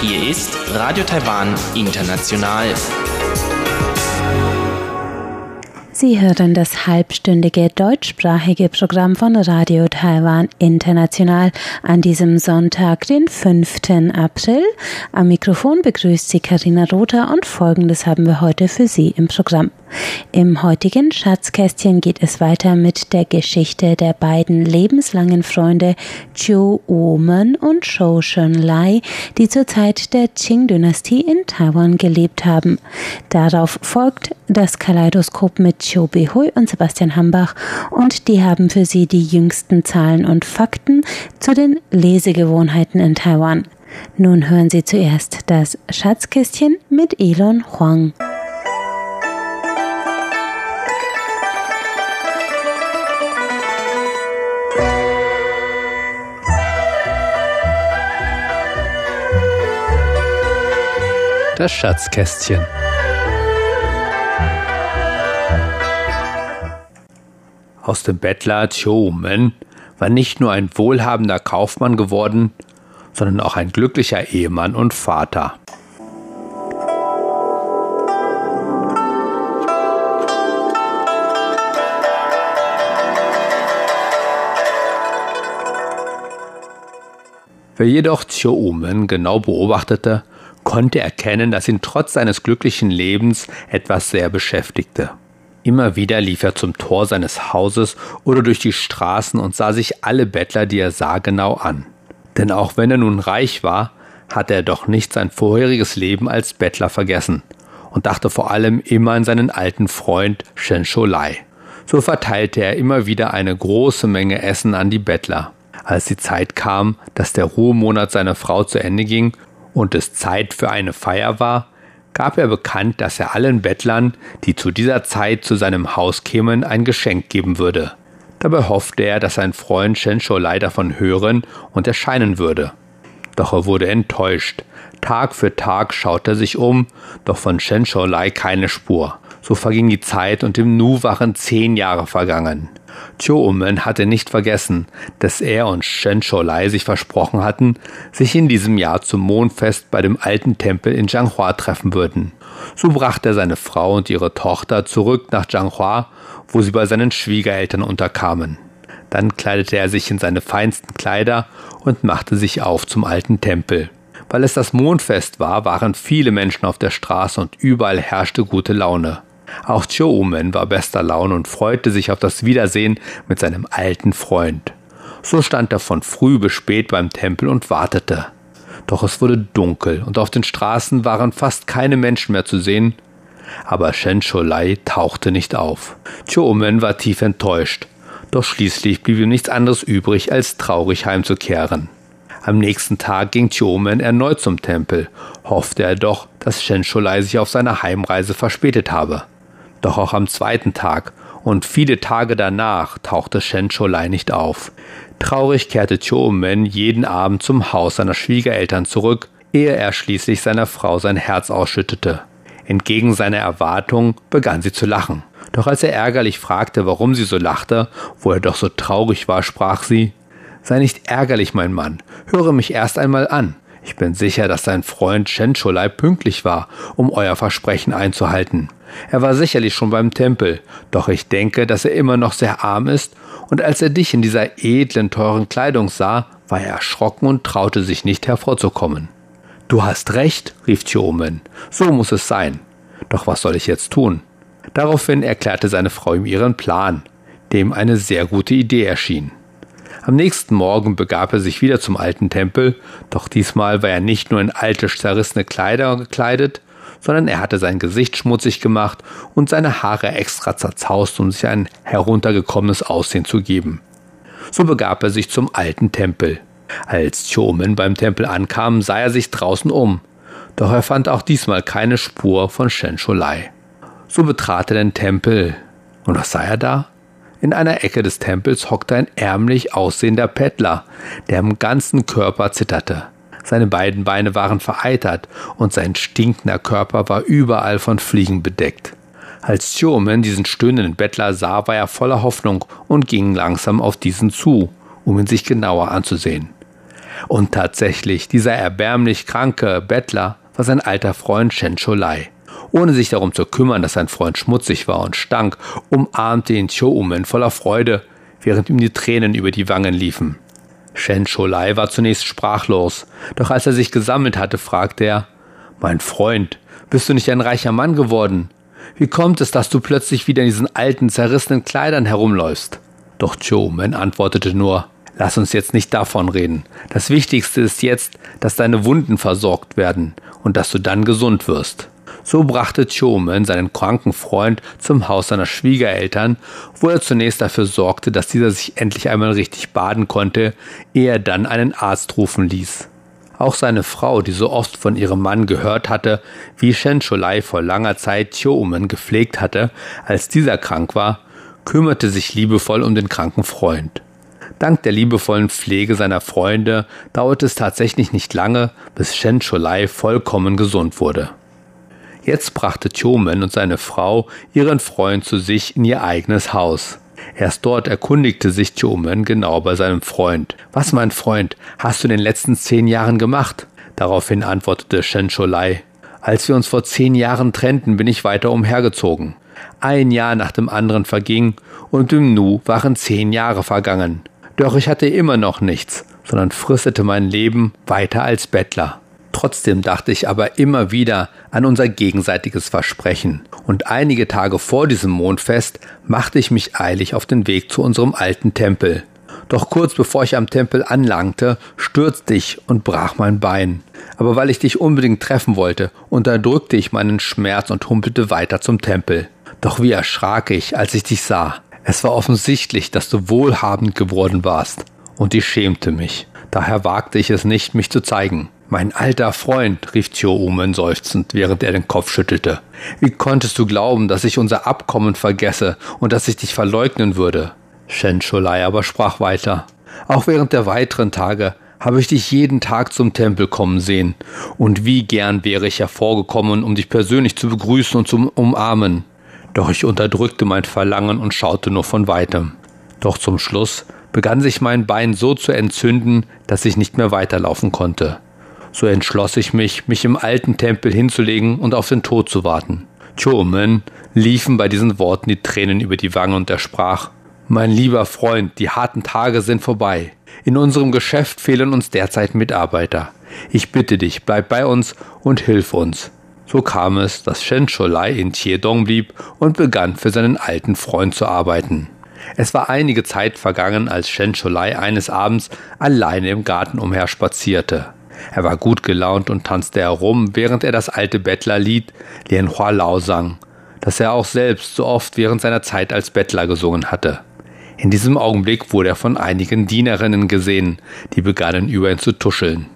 Hier ist Radio Taiwan International. Sie hören das halbstündige deutschsprachige Programm von Radio Taiwan International an diesem Sonntag, den 5. April. Am Mikrofon begrüßt Sie Karina Rother und Folgendes haben wir heute für Sie im Programm. Im heutigen Schatzkästchen geht es weiter mit der Geschichte der beiden lebenslangen Freunde Chiu Wu-men und Shou Shen-lai, die zur Zeit der Qing-Dynastie in Taiwan gelebt haben. Darauf folgt das Kaleidoskop mit Chiu Behui und Sebastian Hambach und die haben für Sie die jüngsten Zahlen und Fakten zu den Lesegewohnheiten in Taiwan. Nun hören Sie zuerst das Schatzkästchen mit Elon Huang. Das Schatzkästchen. Aus dem Bettler Choumen war nicht nur ein wohlhabender Kaufmann geworden, sondern auch ein glücklicher Ehemann und Vater. Wer jedoch Choumen genau beobachtete, konnte erkennen, dass ihn trotz seines glücklichen Lebens etwas sehr beschäftigte. Immer wieder lief er zum Tor seines Hauses oder durch die Straßen und sah sich alle Bettler, die er sah, genau an. Denn auch wenn er nun reich war, hatte er doch nicht sein vorheriges Leben als Bettler vergessen und dachte vor allem immer an seinen alten Freund Shen Sholai. So verteilte er immer wieder eine große Menge Essen an die Bettler. Als die Zeit kam, dass der Ruhemonat seiner Frau zu Ende ging und es Zeit für eine Feier war, gab er bekannt, dass er allen Bettlern, die zu dieser Zeit zu seinem Haus kämen, ein Geschenk geben würde. Dabei hoffte er, dass sein Freund Shen Shenshou davon hören und erscheinen würde. Doch er wurde enttäuscht. Tag für Tag schaute er sich um, doch von Shen Shenzhou keine Spur. So verging die Zeit und im Nu waren zehn Jahre vergangen. Choumen hatte nicht vergessen, dass er und Shen Shenshou sich versprochen hatten, sich in diesem Jahr zum Mondfest bei dem alten Tempel in Zhanghua treffen würden. So brachte er seine Frau und ihre Tochter zurück nach Zhanghua, wo sie bei seinen Schwiegereltern unterkamen. Dann kleidete er sich in seine feinsten Kleider und machte sich auf zum alten Tempel. Weil es das Mondfest war, waren viele Menschen auf der Straße und überall herrschte gute Laune. Auch Choumen war bester Laune und freute sich auf das Wiedersehen mit seinem alten Freund. So stand er von früh bis spät beim Tempel und wartete. Doch es wurde dunkel und auf den Straßen waren fast keine Menschen mehr zu sehen. Aber Shen Sholai tauchte nicht auf. Choumen war tief enttäuscht. Doch schließlich blieb ihm nichts anderes übrig, als traurig heimzukehren. Am nächsten Tag ging Chiomen erneut zum Tempel, hoffte er doch, dass Shen Sholai sich auf seiner Heimreise verspätet habe. Doch auch am zweiten Tag und viele Tage danach tauchte Shen Sholai nicht auf. Traurig kehrte Men jeden Abend zum Haus seiner Schwiegereltern zurück, ehe er schließlich seiner Frau sein Herz ausschüttete. Entgegen seiner Erwartung begann sie zu lachen. Doch als er ärgerlich fragte, warum sie so lachte, wo er doch so traurig war, sprach sie Sei nicht ärgerlich, mein Mann, höre mich erst einmal an. Ich bin sicher, dass dein Freund Schencholai pünktlich war, um euer Versprechen einzuhalten. Er war sicherlich schon beim Tempel, doch ich denke, dass er immer noch sehr arm ist, und als er dich in dieser edlen, teuren Kleidung sah, war er erschrocken und traute sich nicht hervorzukommen. Du hast recht, rief Chiomen, so muss es sein. Doch was soll ich jetzt tun? Daraufhin erklärte seine Frau ihm ihren Plan, dem eine sehr gute Idee erschien. Am nächsten Morgen begab er sich wieder zum alten Tempel, doch diesmal war er nicht nur in alte, zerrissene Kleider gekleidet, sondern er hatte sein Gesicht schmutzig gemacht und seine Haare extra zerzaust, um sich ein heruntergekommenes Aussehen zu geben. So begab er sich zum alten Tempel. Als Chomen beim Tempel ankam, sah er sich draußen um, doch er fand auch diesmal keine Spur von Shen Sholai. So betrat er den Tempel, und was sah er da? In einer Ecke des Tempels hockte ein ärmlich aussehender Bettler, der im ganzen Körper zitterte. Seine beiden Beine waren vereitert und sein stinkender Körper war überall von Fliegen bedeckt. Als Chiomen diesen stöhnenden Bettler sah, war er voller Hoffnung und ging langsam auf diesen zu, um ihn sich genauer anzusehen. Und tatsächlich, dieser erbärmlich kranke Bettler war sein alter Freund Shen Cholai. Ohne sich darum zu kümmern, dass sein Freund schmutzig war und stank, umarmte ihn Choumen voller Freude, während ihm die Tränen über die Wangen liefen. Shen Cholai war zunächst sprachlos, doch als er sich gesammelt hatte, fragte er, Mein Freund, bist du nicht ein reicher Mann geworden? Wie kommt es, dass du plötzlich wieder in diesen alten, zerrissenen Kleidern herumläufst? Doch Choumen antwortete nur, Lass uns jetzt nicht davon reden. Das Wichtigste ist jetzt, dass deine Wunden versorgt werden und dass du dann gesund wirst. So brachte Chomen seinen kranken Freund zum Haus seiner Schwiegereltern, wo er zunächst dafür sorgte, dass dieser sich endlich einmal richtig baden konnte, ehe er dann einen Arzt rufen ließ. Auch seine Frau, die so oft von ihrem Mann gehört hatte, wie Shen Cholai vor langer Zeit Chomen gepflegt hatte, als dieser krank war, kümmerte sich liebevoll um den kranken Freund. Dank der liebevollen Pflege seiner Freunde dauerte es tatsächlich nicht lange, bis Shen Cholai vollkommen gesund wurde. Jetzt brachte Chomen und seine Frau ihren Freund zu sich in ihr eigenes Haus. Erst dort erkundigte sich Chomen genau bei seinem Freund. Was, mein Freund, hast du in den letzten zehn Jahren gemacht? Daraufhin antwortete Shen Cholai. Als wir uns vor zehn Jahren trennten, bin ich weiter umhergezogen. Ein Jahr nach dem anderen verging und im Nu waren zehn Jahre vergangen. Doch ich hatte immer noch nichts, sondern fristete mein Leben weiter als Bettler. Trotzdem dachte ich aber immer wieder an unser gegenseitiges Versprechen, und einige Tage vor diesem Mondfest machte ich mich eilig auf den Weg zu unserem alten Tempel. Doch kurz bevor ich am Tempel anlangte, stürzte ich und brach mein Bein. Aber weil ich dich unbedingt treffen wollte, unterdrückte ich meinen Schmerz und humpelte weiter zum Tempel. Doch wie erschrak ich, als ich dich sah. Es war offensichtlich, dass du wohlhabend geworden warst, und ich schämte mich. Daher wagte ich es nicht, mich zu zeigen. Mein alter Freund, rief Choumen seufzend, während er den Kopf schüttelte. Wie konntest du glauben, dass ich unser Abkommen vergesse und dass ich dich verleugnen würde? Shen Cholai aber sprach weiter. Auch während der weiteren Tage habe ich dich jeden Tag zum Tempel kommen sehen, und wie gern wäre ich hervorgekommen, um dich persönlich zu begrüßen und zu umarmen. Doch ich unterdrückte mein Verlangen und schaute nur von weitem. Doch zum Schluss begann sich mein Bein so zu entzünden, dass ich nicht mehr weiterlaufen konnte. So entschloss ich mich, mich im alten Tempel hinzulegen und auf den Tod zu warten. Chomen liefen bei diesen Worten die Tränen über die Wange und er sprach Mein lieber Freund, die harten Tage sind vorbei. In unserem Geschäft fehlen uns derzeit Mitarbeiter. Ich bitte dich, bleib bei uns und hilf uns. So kam es, dass Shen Cholai in Chiedong blieb und begann für seinen alten Freund zu arbeiten. Es war einige Zeit vergangen, als Shen Cholai eines Abends alleine im Garten umherspazierte. Er war gut gelaunt und tanzte herum, während er das alte Bettlerlied Lian Hua Lao sang, das er auch selbst so oft während seiner Zeit als Bettler gesungen hatte. In diesem Augenblick wurde er von einigen Dienerinnen gesehen, die begannen über ihn zu tuscheln.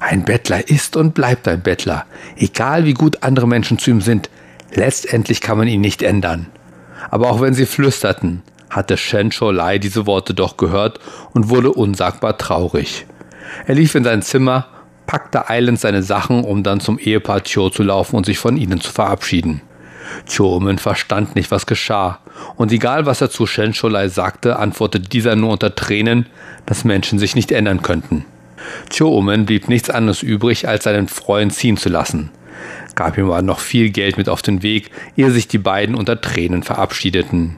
Ein Bettler ist und bleibt ein Bettler, egal wie gut andere Menschen zu ihm sind. Letztendlich kann man ihn nicht ändern. Aber auch wenn sie flüsterten, hatte Shen Lai diese Worte doch gehört und wurde unsagbar traurig. Er lief in sein Zimmer, packte eilend seine Sachen, um dann zum Ehepaar Cho zu laufen und sich von ihnen zu verabschieden. Chomen verstand nicht, was geschah, und egal was er zu Shen Lai sagte, antwortete dieser nur unter Tränen, dass Menschen sich nicht ändern könnten. Choomen blieb nichts anderes übrig, als seinen Freund ziehen zu lassen, gab ihm aber noch viel Geld mit auf den Weg, ehe sich die beiden unter Tränen verabschiedeten.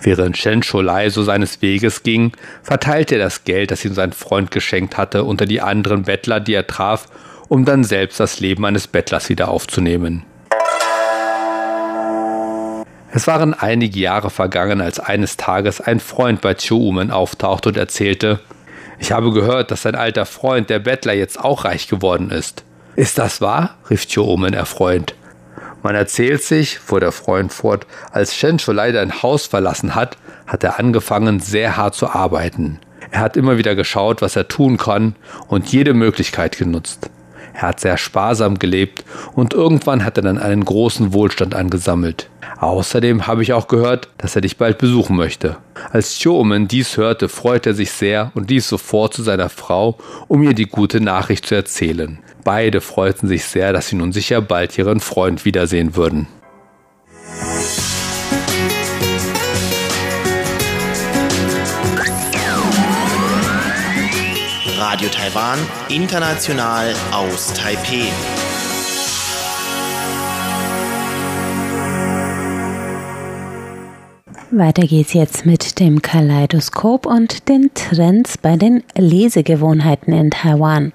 Während Shen Cholai so seines Weges ging, verteilte er das Geld, das ihm sein Freund geschenkt hatte, unter die anderen Bettler, die er traf, um dann selbst das Leben eines Bettlers wieder aufzunehmen. Es waren einige Jahre vergangen, als eines Tages ein Freund bei Choumen auftauchte und erzählte, ich habe gehört, dass sein alter Freund, der Bettler, jetzt auch reich geworden ist. Ist das wahr? rief Choomen erfreut. Man erzählt sich, fuhr der Freund fort, als Shensho leider ein Haus verlassen hat, hat er angefangen, sehr hart zu arbeiten. Er hat immer wieder geschaut, was er tun kann und jede Möglichkeit genutzt. Er hat sehr sparsam gelebt und irgendwann hat er dann einen großen Wohlstand angesammelt. Außerdem habe ich auch gehört, dass er dich bald besuchen möchte. Als Choomen dies hörte, freute er sich sehr und lief sofort zu seiner Frau, um ihr die gute Nachricht zu erzählen beide freuten sich sehr, dass sie nun sicher bald ihren Freund wiedersehen würden. Radio Taiwan, international aus Taipei. Weiter geht's jetzt mit dem Kaleidoskop und den Trends bei den Lesegewohnheiten in Taiwan.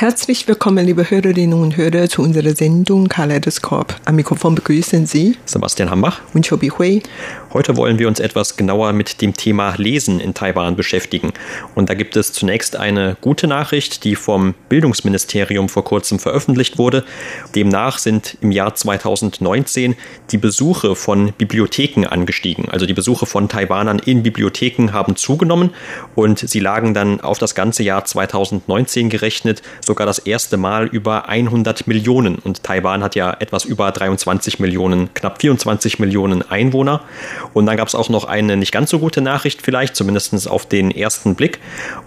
Herzlich willkommen, liebe Hörerinnen und Hörer, zu unserer Sendung Kaleidoskop. Am Mikrofon begrüßen Sie Sebastian Hambach und Chobi Hui. Heute wollen wir uns etwas genauer mit dem Thema Lesen in Taiwan beschäftigen. Und da gibt es zunächst eine gute Nachricht, die vom Bildungsministerium vor kurzem veröffentlicht wurde. Demnach sind im Jahr 2019 die Besuche von Bibliotheken angestiegen. Also die Besuche von Taiwanern in Bibliotheken haben zugenommen und sie lagen dann auf das ganze Jahr 2019 gerechnet sogar das erste Mal über 100 Millionen. Und Taiwan hat ja etwas über 23 Millionen, knapp 24 Millionen Einwohner. Und dann gab es auch noch eine nicht ganz so gute Nachricht vielleicht, zumindest auf den ersten Blick.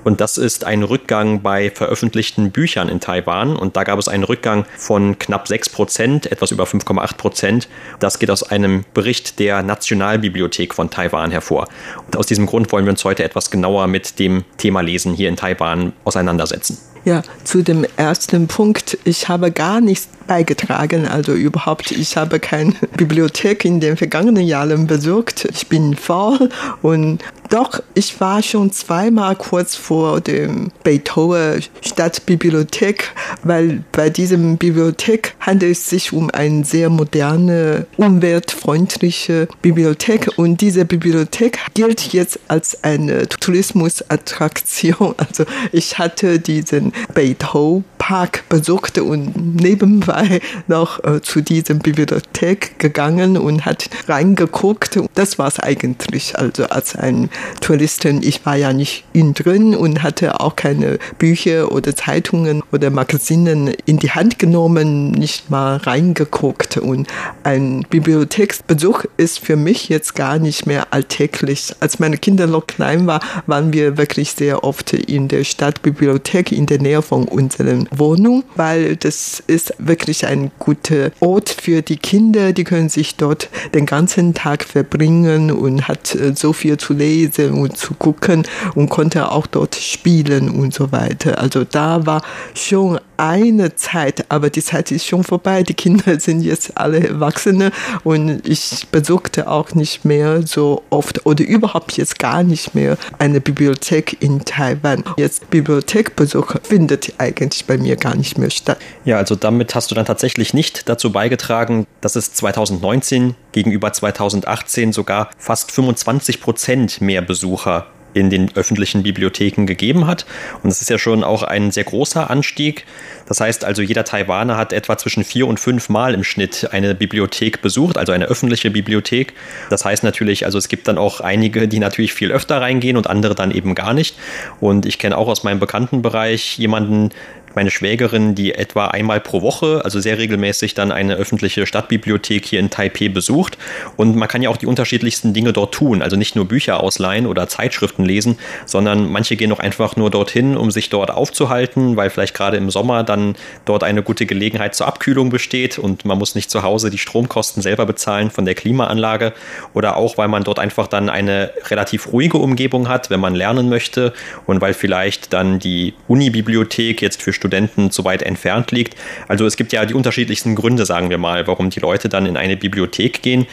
Und das ist ein Rückgang bei veröffentlichten Büchern in Taiwan. Und da gab es einen Rückgang von knapp 6 Prozent, etwas über 5,8 Prozent. Das geht aus einem Bericht der Nationalbibliothek von Taiwan hervor. Und aus diesem Grund wollen wir uns heute etwas genauer mit dem Thema Lesen hier in Taiwan auseinandersetzen. Ja, zu dem ersten Punkt. Ich habe gar nichts beigetragen, also überhaupt. Ich habe keine Bibliothek in den vergangenen Jahren besucht. Ich bin faul und doch, ich war schon zweimal kurz vor dem Beethoven Stadtbibliothek, weil bei diesem Bibliothek handelt es sich um eine sehr moderne, umweltfreundliche Bibliothek und diese Bibliothek gilt jetzt als eine Tourismusattraktion. Also ich hatte diesen Beethoven Park besucht und nebenbei noch äh, zu dieser Bibliothek gegangen und hat reingeguckt. Das war es eigentlich. Also als ein Touristin, ich war ja nicht innen drin und hatte auch keine Bücher oder Zeitungen oder Magazinen in die Hand genommen, nicht mal reingeguckt. Und ein Bibliotheksbesuch ist für mich jetzt gar nicht mehr alltäglich. Als meine Kinder noch klein waren, waren wir wirklich sehr oft in der Stadtbibliothek in der Nähe von unserem Wohnung, weil das ist wirklich ein guter Ort für die Kinder. Die können sich dort den ganzen Tag verbringen und hat äh, so viel zu lesen und zu gucken und konnte auch dort spielen und so weiter. Also da war schon eine Zeit, aber die Zeit ist schon vorbei. Die Kinder sind jetzt alle Erwachsene und ich besuchte auch nicht mehr so oft oder überhaupt jetzt gar nicht mehr eine Bibliothek in Taiwan. Jetzt Bibliothekbesuch findet eigentlich bei mir gar nicht mehr statt. Ja, also damit hast du dann tatsächlich nicht dazu beigetragen, dass es 2019 gegenüber 2018 sogar fast 25 Prozent mehr Besucher in den öffentlichen Bibliotheken gegeben hat. Und das ist ja schon auch ein sehr großer Anstieg. Das heißt also, jeder Taiwaner hat etwa zwischen vier und fünf Mal im Schnitt eine Bibliothek besucht, also eine öffentliche Bibliothek. Das heißt natürlich, also es gibt dann auch einige, die natürlich viel öfter reingehen und andere dann eben gar nicht. Und ich kenne auch aus meinem Bekanntenbereich jemanden, meine Schwägerin, die etwa einmal pro Woche, also sehr regelmäßig, dann eine öffentliche Stadtbibliothek hier in Taipei besucht. Und man kann ja auch die unterschiedlichsten Dinge dort tun. Also nicht nur Bücher ausleihen oder Zeitschriften lesen, sondern manche gehen auch einfach nur dorthin, um sich dort aufzuhalten, weil vielleicht gerade im Sommer dann dort eine gute Gelegenheit zur Abkühlung besteht und man muss nicht zu Hause die Stromkosten selber bezahlen von der Klimaanlage. Oder auch, weil man dort einfach dann eine relativ ruhige Umgebung hat, wenn man lernen möchte und weil vielleicht dann die Unibibliothek jetzt für Studenten zu weit entfernt liegt. Also es gibt ja die unterschiedlichsten Gründe, sagen wir mal, warum die Leute dann in eine Bibliothek gehen.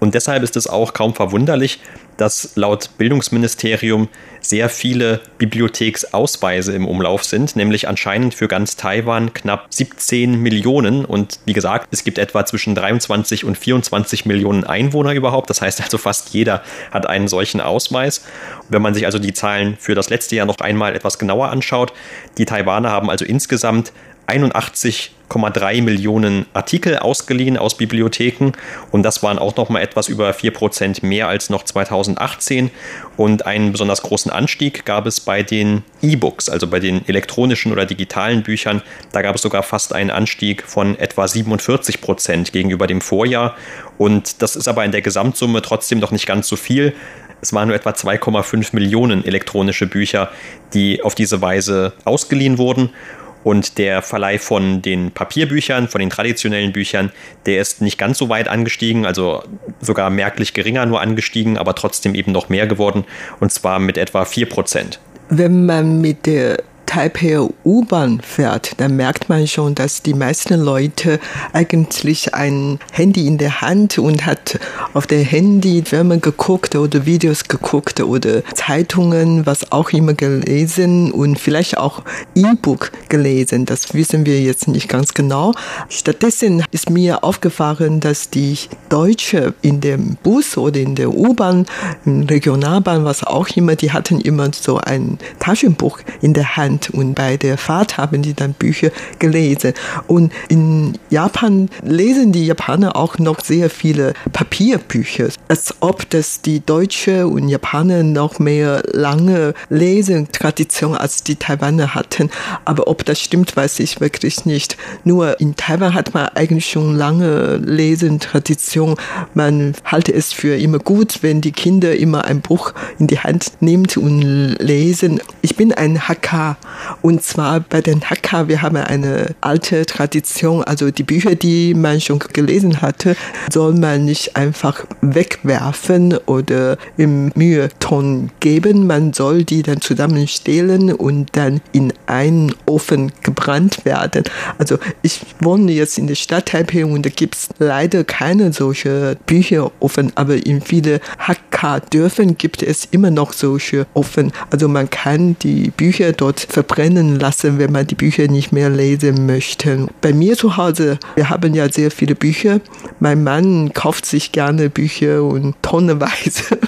Und deshalb ist es auch kaum verwunderlich, dass laut Bildungsministerium sehr viele Bibliotheksausweise im Umlauf sind, nämlich anscheinend für ganz Taiwan knapp 17 Millionen. Und wie gesagt, es gibt etwa zwischen 23 und 24 Millionen Einwohner überhaupt. Das heißt also, fast jeder hat einen solchen Ausweis. Wenn man sich also die Zahlen für das letzte Jahr noch einmal etwas genauer anschaut, die Taiwaner haben also insgesamt 81,3 Millionen Artikel ausgeliehen aus Bibliotheken und das waren auch noch mal etwas über 4% mehr als noch 2018 und einen besonders großen Anstieg gab es bei den E-Books, also bei den elektronischen oder digitalen Büchern. Da gab es sogar fast einen Anstieg von etwa 47 Prozent gegenüber dem Vorjahr. Und das ist aber in der Gesamtsumme trotzdem noch nicht ganz so viel. Es waren nur etwa 2,5 Millionen elektronische Bücher, die auf diese Weise ausgeliehen wurden. Und der Verleih von den Papierbüchern, von den traditionellen Büchern, der ist nicht ganz so weit angestiegen, also sogar merklich geringer nur angestiegen, aber trotzdem eben noch mehr geworden, und zwar mit etwa 4 Prozent. Wenn man mit der Taipei U-Bahn fährt, dann merkt man schon, dass die meisten Leute eigentlich ein Handy in der Hand und hat auf der Handy Filme geguckt oder Videos geguckt oder Zeitungen, was auch immer gelesen und vielleicht auch E-Book gelesen. Das wissen wir jetzt nicht ganz genau. Stattdessen ist mir aufgefallen, dass die Deutsche in dem Bus oder in der U-Bahn, Regionalbahn, was auch immer, die hatten immer so ein Taschenbuch in der Hand und bei der Fahrt haben die dann Bücher gelesen. Und in Japan lesen die Japaner auch noch sehr viele Papierbücher, als ob das die Deutsche und Japaner noch mehr lange Lesetradition als die Taiwaner hatten. Aber ob das stimmt, weiß ich wirklich nicht. Nur in Taiwan hat man eigentlich schon lange Lesentradition. Man halte es für immer gut, wenn die Kinder immer ein Buch in die Hand nimmt und lesen. Ich bin ein Hakka und zwar bei den Hakka, wir haben eine alte Tradition, also die Bücher, die man schon gelesen hatte, soll man nicht einfach wegwerfen oder im Müheton geben. Man soll die dann zusammenstellen und dann in einen Ofen gebrannt werden. Also ich wohne jetzt in der Stadt Taipei und da gibt es leider keine solche Bücherofen, aber in viele Hakka-Dörfern gibt es immer noch solche Ofen. Also man kann die Bücher dort verbrennen lassen, wenn man die Bücher nicht mehr lesen möchte. Bei mir zu Hause, wir haben ja sehr viele Bücher. Mein Mann kauft sich gerne Bücher und tonnenweise.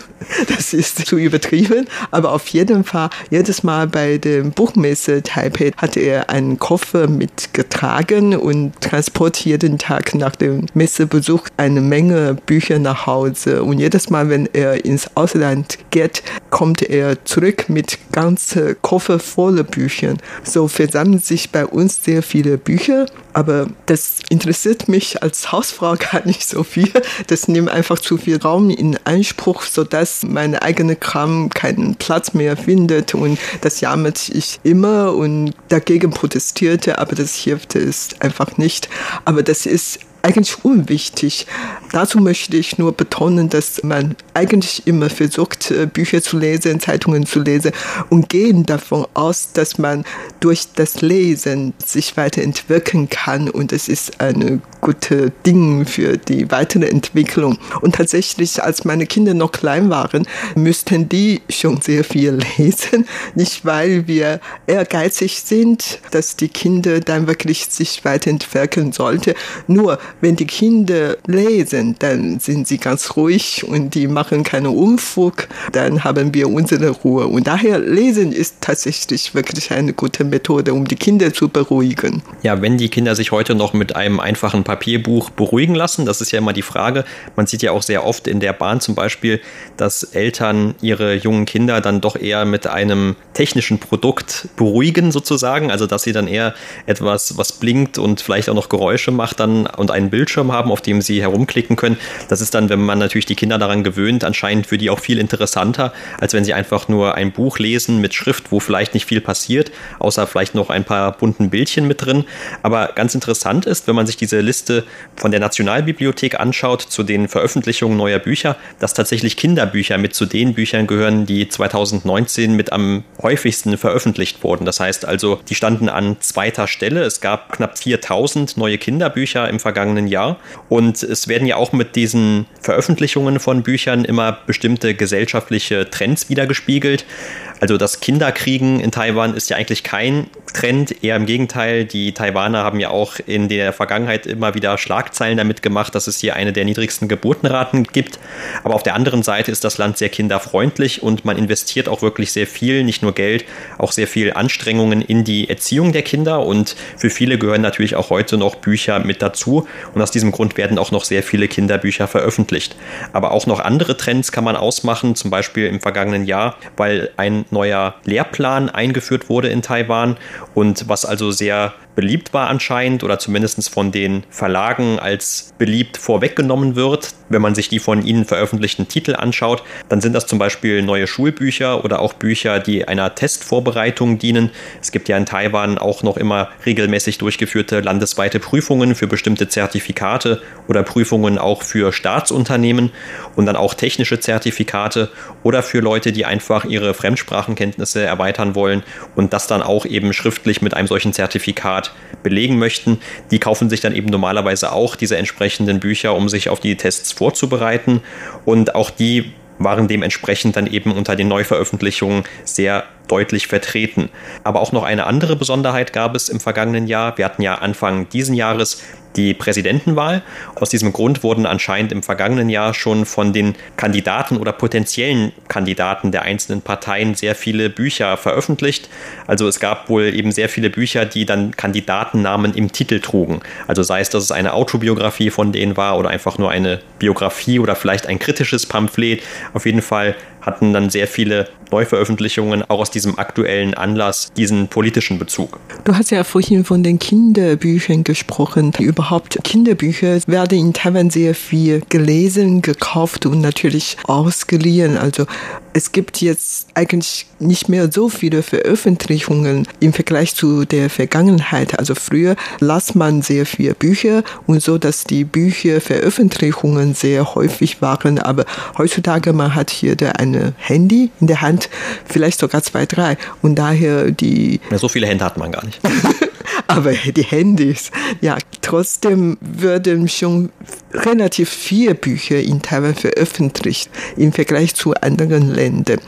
Das ist zu übertrieben, aber auf jeden Fall, jedes Mal bei der Buchmesse Taipei hatte er einen Koffer mitgetragen und transportiert jeden Tag nach dem Messebesuch eine Menge Bücher nach Hause. Und jedes Mal, wenn er ins Ausland geht, kommt er zurück mit ganzen Koffer voller Büchern. So versammeln sich bei uns sehr viele Bücher, aber das interessiert mich als Hausfrau gar nicht so viel. Das nimmt einfach zu viel Raum in Anspruch, sodass meine eigene Kram keinen Platz mehr findet und das jammert ich immer und dagegen protestierte, aber das hilft es einfach nicht. Aber das ist eigentlich unwichtig. Dazu möchte ich nur betonen, dass man eigentlich immer versucht, äh, Bücher zu lesen, Zeitungen zu lesen und gehen davon aus, dass man durch das Lesen sich weiterentwickeln kann und es ist ein gutes Ding für die weitere Entwicklung. Und tatsächlich, als meine Kinder noch klein waren, müssten die schon sehr viel lesen. Nicht, weil wir ehrgeizig sind, dass die Kinder dann wirklich sich weiterentwickeln sollten. Nur, wenn die Kinder lesen, dann sind sie ganz ruhig und die machen keinen Unfug. Dann haben wir unsere Ruhe. Und daher lesen ist tatsächlich wirklich eine gute Methode, um die Kinder zu beruhigen. Ja, wenn die Kinder sich heute noch mit einem einfachen Papierbuch beruhigen lassen, das ist ja immer die Frage. Man sieht ja auch sehr oft in der Bahn zum Beispiel, dass Eltern ihre jungen Kinder dann doch eher mit einem technischen Produkt beruhigen sozusagen. Also dass sie dann eher etwas, was blinkt und vielleicht auch noch Geräusche macht dann und einen Bildschirm haben, auf dem sie herumklicken können. Das ist dann, wenn man natürlich die Kinder daran gewöhnt, anscheinend für die auch viel interessanter, als wenn sie einfach nur ein Buch lesen mit Schrift, wo vielleicht nicht viel passiert, außer vielleicht noch ein paar bunten Bildchen mit drin. Aber ganz interessant ist, wenn man sich diese Liste von der Nationalbibliothek anschaut zu den Veröffentlichungen neuer Bücher, dass tatsächlich Kinderbücher mit zu den Büchern gehören, die 2019 mit am häufigsten veröffentlicht wurden. Das heißt also, die standen an zweiter Stelle. Es gab knapp 4000 neue Kinderbücher im vergangenen Jahr. Und es werden ja auch mit diesen Veröffentlichungen von Büchern immer bestimmte gesellschaftliche Trends wiedergespiegelt. Also das Kinderkriegen in Taiwan ist ja eigentlich kein Trend, eher im Gegenteil. Die Taiwaner haben ja auch in der Vergangenheit immer wieder Schlagzeilen damit gemacht, dass es hier eine der niedrigsten Geburtenraten gibt. Aber auf der anderen Seite ist das Land sehr kinderfreundlich und man investiert auch wirklich sehr viel, nicht nur Geld, auch sehr viel Anstrengungen in die Erziehung der Kinder. Und für viele gehören natürlich auch heute noch Bücher mit dazu. Und aus diesem Grund werden auch noch sehr viele Kinderbücher veröffentlicht. Aber auch noch andere Trends kann man ausmachen, zum Beispiel im vergangenen Jahr, weil ein neuer Lehrplan eingeführt wurde in Taiwan und was also sehr beliebt war anscheinend oder zumindest von den Verlagen als beliebt vorweggenommen wird. Wenn man sich die von ihnen veröffentlichten Titel anschaut, dann sind das zum Beispiel neue Schulbücher oder auch Bücher, die einer Testvorbereitung dienen. Es gibt ja in Taiwan auch noch immer regelmäßig durchgeführte landesweite Prüfungen für bestimmte Zertifikate oder Prüfungen auch für Staatsunternehmen und dann auch technische Zertifikate oder für Leute, die einfach ihre Fremdsprachenkenntnisse erweitern wollen und das dann auch eben schriftlich mit einem solchen Zertifikat belegen möchten, die kaufen sich dann eben normalerweise auch diese entsprechenden Bücher, um sich auf die Tests vorzubereiten. Und auch die waren dementsprechend dann eben unter den Neuveröffentlichungen sehr deutlich vertreten. Aber auch noch eine andere Besonderheit gab es im vergangenen Jahr. Wir hatten ja Anfang diesen Jahres die Präsidentenwahl. Aus diesem Grund wurden anscheinend im vergangenen Jahr schon von den Kandidaten oder potenziellen Kandidaten der einzelnen Parteien sehr viele Bücher veröffentlicht. Also es gab wohl eben sehr viele Bücher, die dann Kandidatennamen im Titel trugen. Also sei es, dass es eine Autobiografie von denen war oder einfach nur eine Biografie oder vielleicht ein kritisches Pamphlet. Auf jeden Fall hatten dann sehr viele Neuveröffentlichungen auch aus diesem aktuellen Anlass diesen politischen Bezug. Du hast ja vorhin von den Kinderbüchern gesprochen. Überhaupt Kinderbücher werden in Taiwan sehr viel gelesen, gekauft und natürlich ausgeliehen. Also es gibt jetzt eigentlich nicht mehr so viele Veröffentlichungen im Vergleich zu der Vergangenheit. Also früher las man sehr viele Bücher und so, dass die Bücherveröffentlichungen sehr häufig waren. Aber heutzutage man hat hier ein Handy in der Hand, vielleicht sogar zwei, drei. Und daher die. Ja, so viele Hände hat man gar nicht. aber die Handys, ja, trotzdem würden schon relativ viele Bücher in Taiwan veröffentlicht im Vergleich zu anderen Ländern.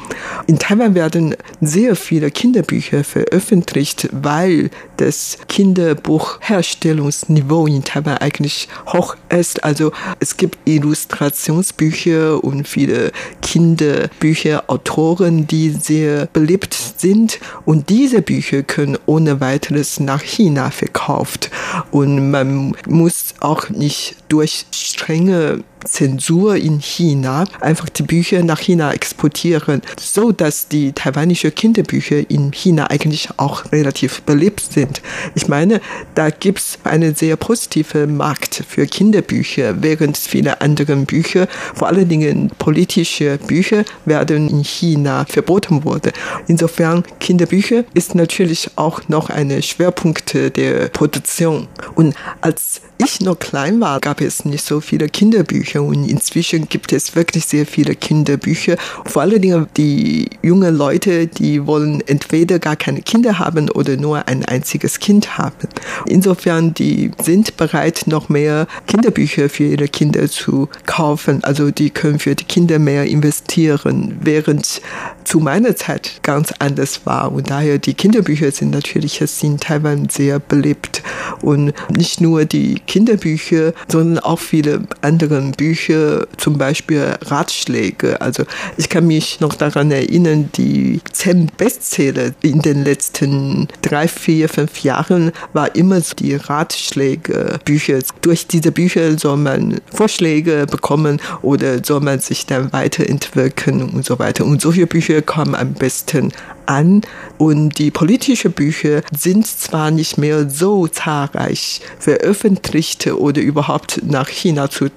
In Taiwan werden sehr viele Kinderbücher veröffentlicht, weil das Kinderbuchherstellungsniveau in Taiwan eigentlich hoch ist. Also es gibt Illustrationsbücher und viele Kinderbücher, Autoren, die sehr beliebt sind und diese Bücher können ohne weiteres nach China verkauft und man muss auch nicht durch strenge Zensur in China einfach die Bücher nach China exportieren, so dass die taiwanische Kinderbücher in China eigentlich auch relativ beliebt sind. Ich meine, da gibt es einen sehr positiven Markt für Kinderbücher, während viele andere Bücher, vor allen Dingen politische Bücher, werden in China verboten wurde. Insofern Kinderbücher ist natürlich auch noch ein Schwerpunkt der Produktion. Und als ich noch klein war, gab es nicht so viele Kinderbücher und inzwischen gibt es wirklich sehr viele Kinderbücher. Vor allen Dingen die jungen Leute, die wollen entweder gar keine Kinder haben oder nur ein einziges Kind haben. Insofern, die sind bereit, noch mehr Kinderbücher für ihre Kinder zu kaufen. Also die können für die Kinder mehr investieren, während zu meiner Zeit ganz anders war. Und daher die Kinderbücher sind natürlich in Taiwan sehr beliebt. Und nicht nur die Kinderbücher, sondern auch viele andere Bücher, zum Beispiel Ratschläge. Also ich kann mich noch daran erinnern, die zehn Bestseller in den letzten drei, vier, fünf Jahren war immer die Ratschläge-Bücher. Durch diese Bücher soll man Vorschläge bekommen oder soll man sich dann weiterentwickeln und so weiter. Und solche Bücher kommen am besten an und die politischen Bücher sind zwar nicht mehr so zahlreich veröffentlichte oder überhaupt nach China zu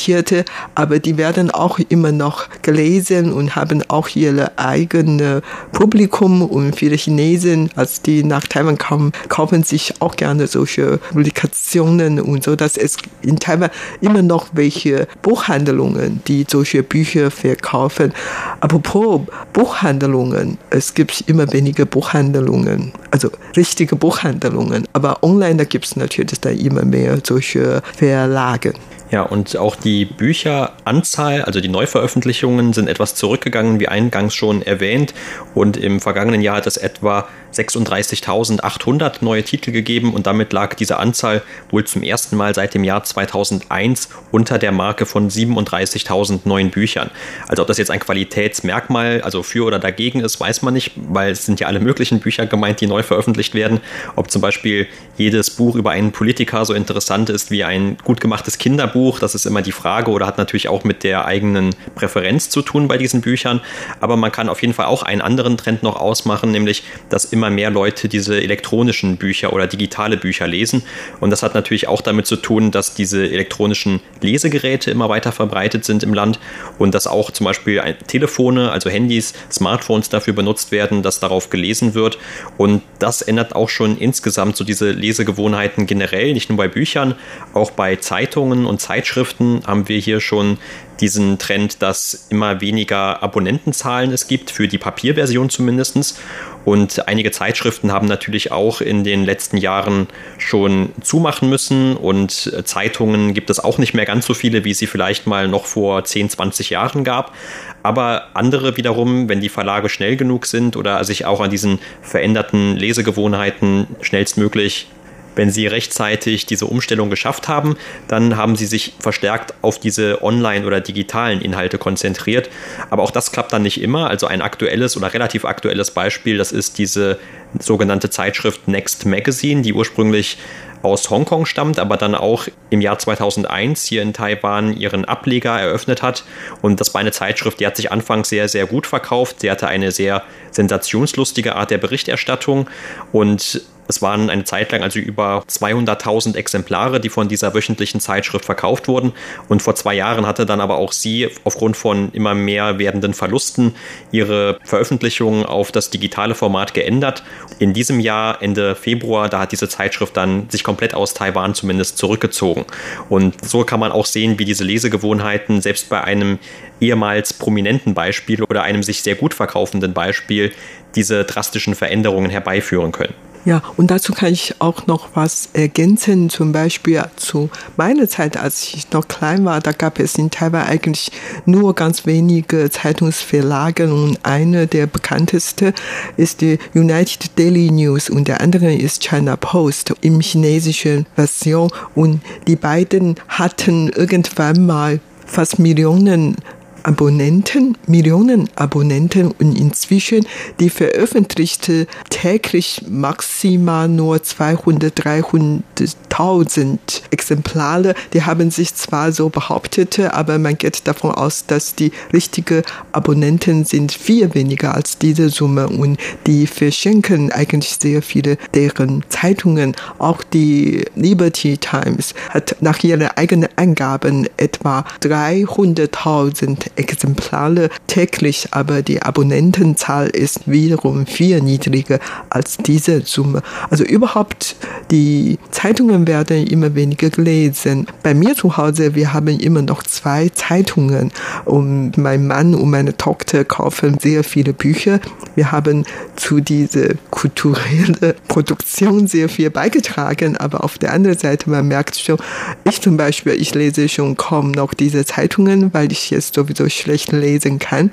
exportierte, aber die werden auch immer noch gelesen und haben auch ihr eigenes Publikum und viele Chinesen, als die nach Taiwan kommen, kaufen sich auch gerne solche Publikationen und so, dass es in Taiwan immer noch welche Buchhandlungen, die solche Bücher verkaufen. Apropos Buchhandlungen, es gibt immer weniger Buchhandlungen, also richtige Buchhandlungen. Aber online, gibt es natürlich da immer mehr solche Verlage. Ja, und auch die Bücheranzahl, also die Neuveröffentlichungen, sind etwas zurückgegangen, wie eingangs schon erwähnt. Und im vergangenen Jahr hat es etwa 36.800 neue Titel gegeben und damit lag diese Anzahl wohl zum ersten Mal seit dem Jahr 2001 unter der Marke von 37.000 neuen Büchern. Also ob das jetzt ein Qualitätsmerkmal, also für oder dagegen ist, weiß man nicht, weil es sind ja alle möglichen Bücher gemeint, die neu veröffentlicht werden. Ob zum Beispiel jedes Buch über einen Politiker so interessant ist wie ein gut gemachtes Kinderbuch, das ist immer die Frage oder hat natürlich auch mit der eigenen Präferenz zu tun bei diesen Büchern. Aber man kann auf jeden Fall auch einen anderen Trend noch ausmachen, nämlich dass immer immer mehr Leute diese elektronischen Bücher oder digitale Bücher lesen. Und das hat natürlich auch damit zu tun, dass diese elektronischen Lesegeräte immer weiter verbreitet sind im Land und dass auch zum Beispiel Telefone, also Handys, Smartphones dafür benutzt werden, dass darauf gelesen wird. Und das ändert auch schon insgesamt so diese Lesegewohnheiten generell, nicht nur bei Büchern, auch bei Zeitungen und Zeitschriften haben wir hier schon diesen Trend, dass immer weniger Abonnentenzahlen es gibt, für die Papierversion zumindest. Und einige Zeitschriften haben natürlich auch in den letzten Jahren schon zumachen müssen und Zeitungen gibt es auch nicht mehr ganz so viele, wie sie vielleicht mal noch vor 10, 20 Jahren gab. Aber andere wiederum, wenn die Verlage schnell genug sind oder sich auch an diesen veränderten Lesegewohnheiten schnellstmöglich wenn sie rechtzeitig diese Umstellung geschafft haben, dann haben sie sich verstärkt auf diese online- oder digitalen Inhalte konzentriert. Aber auch das klappt dann nicht immer. Also ein aktuelles oder relativ aktuelles Beispiel, das ist diese sogenannte Zeitschrift Next Magazine, die ursprünglich aus Hongkong stammt, aber dann auch im Jahr 2001 hier in Taiwan ihren Ableger eröffnet hat. Und das war eine Zeitschrift, die hat sich anfangs sehr, sehr gut verkauft. Sie hatte eine sehr sensationslustige Art der Berichterstattung und es waren eine Zeit lang also über 200.000 Exemplare, die von dieser wöchentlichen Zeitschrift verkauft wurden. Und vor zwei Jahren hatte dann aber auch sie aufgrund von immer mehr werdenden Verlusten ihre Veröffentlichungen auf das digitale Format geändert. In diesem Jahr, Ende Februar, da hat diese Zeitschrift dann sich komplett aus Taiwan zumindest zurückgezogen. Und so kann man auch sehen, wie diese Lesegewohnheiten selbst bei einem ehemals prominenten Beispiel oder einem sich sehr gut verkaufenden Beispiel diese drastischen Veränderungen herbeiführen können. Ja, und dazu kann ich auch noch was ergänzen. Zum Beispiel zu meiner Zeit, als ich noch klein war, da gab es in Taiwan eigentlich nur ganz wenige Zeitungsverlage und eine der bekanntesten ist die United Daily News und der andere ist China Post im chinesischen Version und die beiden hatten irgendwann mal fast Millionen Abonnenten, Millionen Abonnenten und inzwischen die veröffentlichte täglich maximal nur 200, 300.000 Exemplare. Die haben sich zwar so behauptet, aber man geht davon aus, dass die richtigen Abonnenten sind viel weniger als diese Summe und die verschenken eigentlich sehr viele deren Zeitungen. Auch die Liberty Times hat nach ihren eigenen Angaben etwa 300.000 Exemplare täglich, aber die Abonnentenzahl ist wiederum viel niedriger als diese Summe. Also überhaupt, die Zeitungen werden immer weniger gelesen. Bei mir zu Hause, wir haben immer noch zwei Zeitungen und mein Mann und meine Tochter kaufen sehr viele Bücher. Wir haben zu dieser kulturellen Produktion sehr viel beigetragen, aber auf der anderen Seite, man merkt schon, ich zum Beispiel, ich lese schon kaum noch diese Zeitungen, weil ich jetzt sowieso so schlecht lesen kann.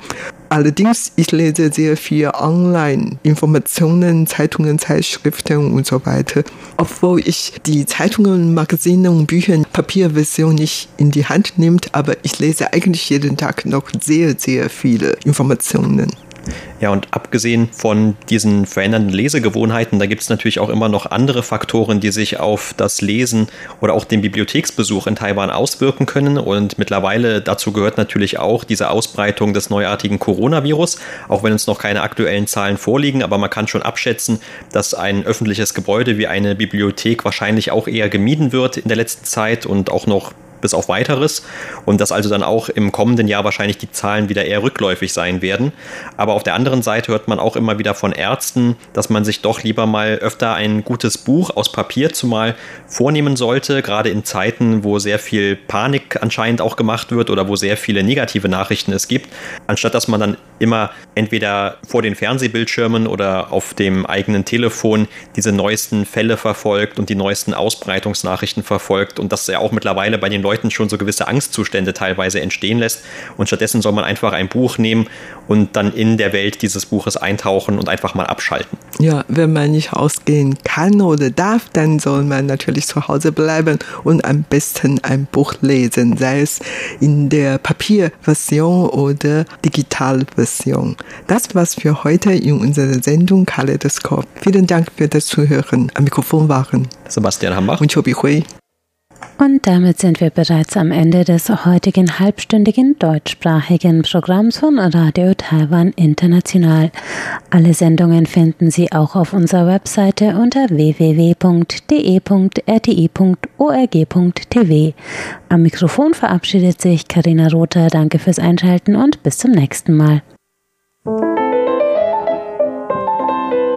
Allerdings, ich lese sehr viel online, Informationen, Zeitungen, Zeitschriften und so weiter. Obwohl ich die Zeitungen, Magazine und Bücher Papierversion nicht in die Hand nimmt, aber ich lese eigentlich jeden Tag noch sehr, sehr viele Informationen. Ja, und abgesehen von diesen verändernden Lesegewohnheiten, da gibt es natürlich auch immer noch andere Faktoren, die sich auf das Lesen oder auch den Bibliotheksbesuch in Taiwan auswirken können. Und mittlerweile dazu gehört natürlich auch diese Ausbreitung des neuartigen Coronavirus, auch wenn uns noch keine aktuellen Zahlen vorliegen, aber man kann schon abschätzen, dass ein öffentliches Gebäude wie eine Bibliothek wahrscheinlich auch eher gemieden wird in der letzten Zeit und auch noch bis auf weiteres und dass also dann auch im kommenden Jahr wahrscheinlich die Zahlen wieder eher rückläufig sein werden. Aber auf der anderen Seite hört man auch immer wieder von Ärzten, dass man sich doch lieber mal öfter ein gutes Buch aus Papier zumal vornehmen sollte, gerade in Zeiten, wo sehr viel Panik anscheinend auch gemacht wird oder wo sehr viele negative Nachrichten es gibt, anstatt dass man dann immer entweder vor den Fernsehbildschirmen oder auf dem eigenen Telefon diese neuesten Fälle verfolgt und die neuesten Ausbreitungsnachrichten verfolgt und das ja auch mittlerweile bei den Leuten schon so gewisse Angstzustände teilweise entstehen lässt. Und stattdessen soll man einfach ein Buch nehmen und dann in der Welt dieses Buches eintauchen und einfach mal abschalten. Ja, wenn man nicht ausgehen kann oder darf, dann soll man natürlich zu Hause bleiben und am besten ein Buch lesen, sei es in der Papierversion oder Digitalversion. Das war's für heute in unserer Sendung Kaleidoskop. Vielen Dank für das Zuhören. Am Mikrofon waren Sebastian Hambach und Chobi Hui. Und damit sind wir bereits am Ende des heutigen halbstündigen deutschsprachigen Programms von Radio Taiwan International. Alle Sendungen finden Sie auch auf unserer Webseite unter www.de.rti.org.tv. Am Mikrofon verabschiedet sich Karina Rother. Danke fürs Einschalten und bis zum nächsten Mal.